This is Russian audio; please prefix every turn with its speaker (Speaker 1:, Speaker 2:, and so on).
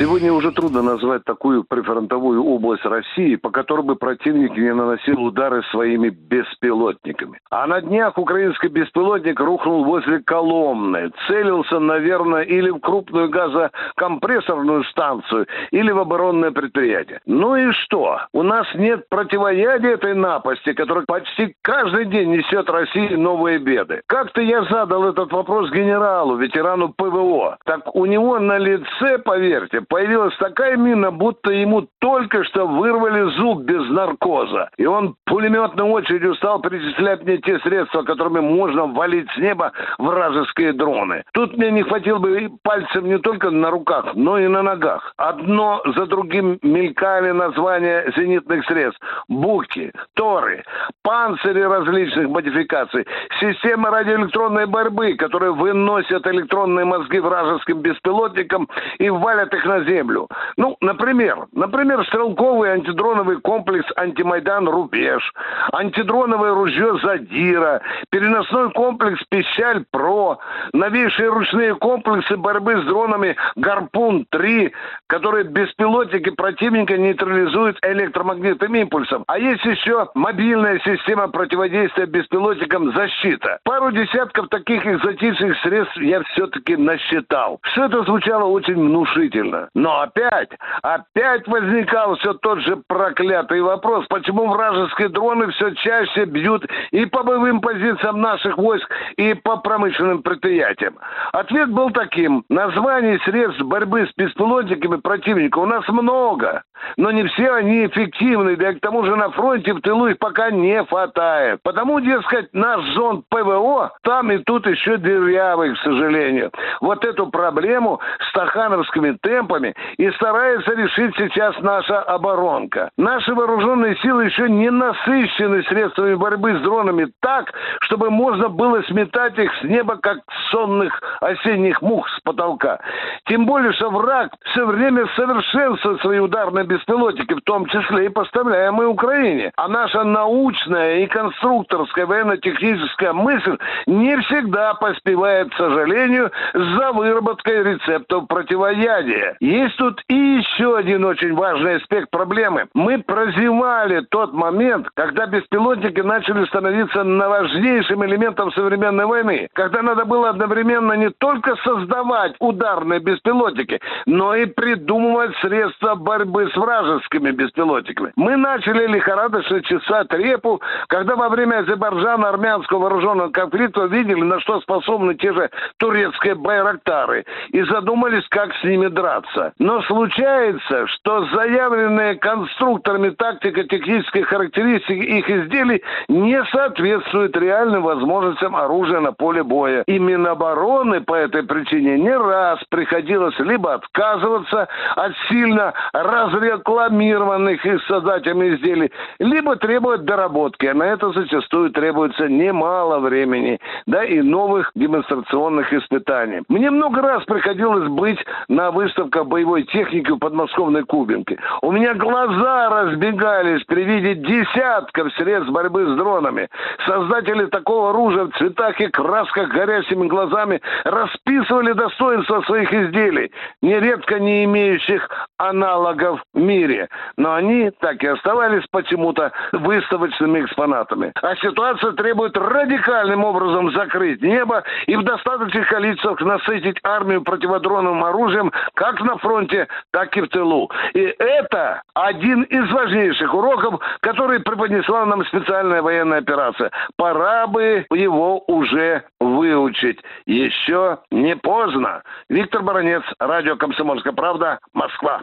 Speaker 1: Сегодня уже трудно назвать такую прифронтовую область России, по которой бы противник не наносил удары своими беспилотниками. А на днях украинский беспилотник рухнул возле Коломны. Целился, наверное, или в крупную газокомпрессорную станцию, или в оборонное предприятие. Ну и что? У нас нет противоядия этой напасти, которая почти каждый день несет России новые беды. Как-то я задал этот вопрос генералу, ветерану ПВО. Так у него на лице, поверьте, появилась такая мина, будто ему только что вырвали зуб без наркоза. И он пулеметной очередью стал перечислять мне те средства, которыми можно валить с неба вражеские дроны. Тут мне не хватило бы пальцев не только на руках, но и на ногах. Одно за другим мелькали названия зенитных средств. Буки, торы, панцири различных модификаций, системы радиоэлектронной борьбы, которые выносят электронные мозги вражеским беспилотникам и валят их на землю. Ну, например, например, стрелковый антидроновый комплекс «Антимайдан Рубеж», антидроновое ружье «Задира», переносной комплекс «Пищаль-Про», новейшие ручные комплексы борьбы с дронами «Гарпун-3», которые беспилотники противника нейтрализуют электромагнитным импульсом. А есть еще мобильная система противодействия беспилотникам «Защита». Пару десятков таких экзотичных средств я все-таки насчитал. Все это звучало очень внушительно. Но опять, опять возникал все тот же проклятый вопрос, почему вражеские дроны все чаще бьют и по боевым позициям наших войск, и по промышленным предприятиям. Ответ был таким. Названий средств борьбы с беспилотниками противника у нас много, но не все они эффективны, да и к тому же на фронте в тылу их пока не хватает. Потому, дескать, наш зон ПВО там и тут еще дырявый, к сожалению. Вот эту проблему стахановскими темпами силами и старается решить сейчас наша оборонка. Наши вооруженные силы еще не насыщены средствами борьбы с дронами так, чтобы можно было сметать их с неба, как сонных осенних мух с потолка. Тем более, что враг все время совершенствует свои ударные беспилотники, в том числе и поставляемые Украине. А наша научная и конструкторская военно-техническая мысль не всегда поспевает, к сожалению, за выработкой рецептов противоядия. Есть тут и еще один очень важный аспект проблемы. Мы прозевали тот момент, когда беспилотники начали становиться важнейшим элементом современной войны, когда надо было одновременно не только создавать ударные беспилотники, но и придумывать средства борьбы с вражескими беспилотниками. Мы начали лихорадочно чесать репу, когда во время Азербайджана-армянского вооруженного конфликта видели, на что способны те же турецкие байрактары, и задумались, как с ними драться. Но случается, что заявленные конструкторами тактико-технические характеристики их изделий не соответствуют реальным возможностям оружия на поле боя. И Минобороны по этой причине не раз приходилось либо отказываться от сильно разрекламированных их создателями изделий, либо требовать доработки. А на это зачастую требуется немало времени, да и новых демонстрационных испытаний. Мне много раз приходилось быть на выставках боевой техники в подмосковной Кубинке. У меня глаза разбегались при виде десятков средств борьбы с дронами. Создатели такого оружия в цветах и красках горящими глазами расписывали достоинства своих изделий, нередко не имеющих аналогов мире. Но они так и оставались почему-то выставочными экспонатами. А ситуация требует радикальным образом закрыть небо и в достаточных количествах насытить армию противодроновым оружием как на фронте, так и в тылу. И это один из важнейших уроков, который преподнесла нам специальная военная операция. Пора бы его уже выучить. Еще не поздно. Виктор Баранец, радио «Комсомольская правда», Москва.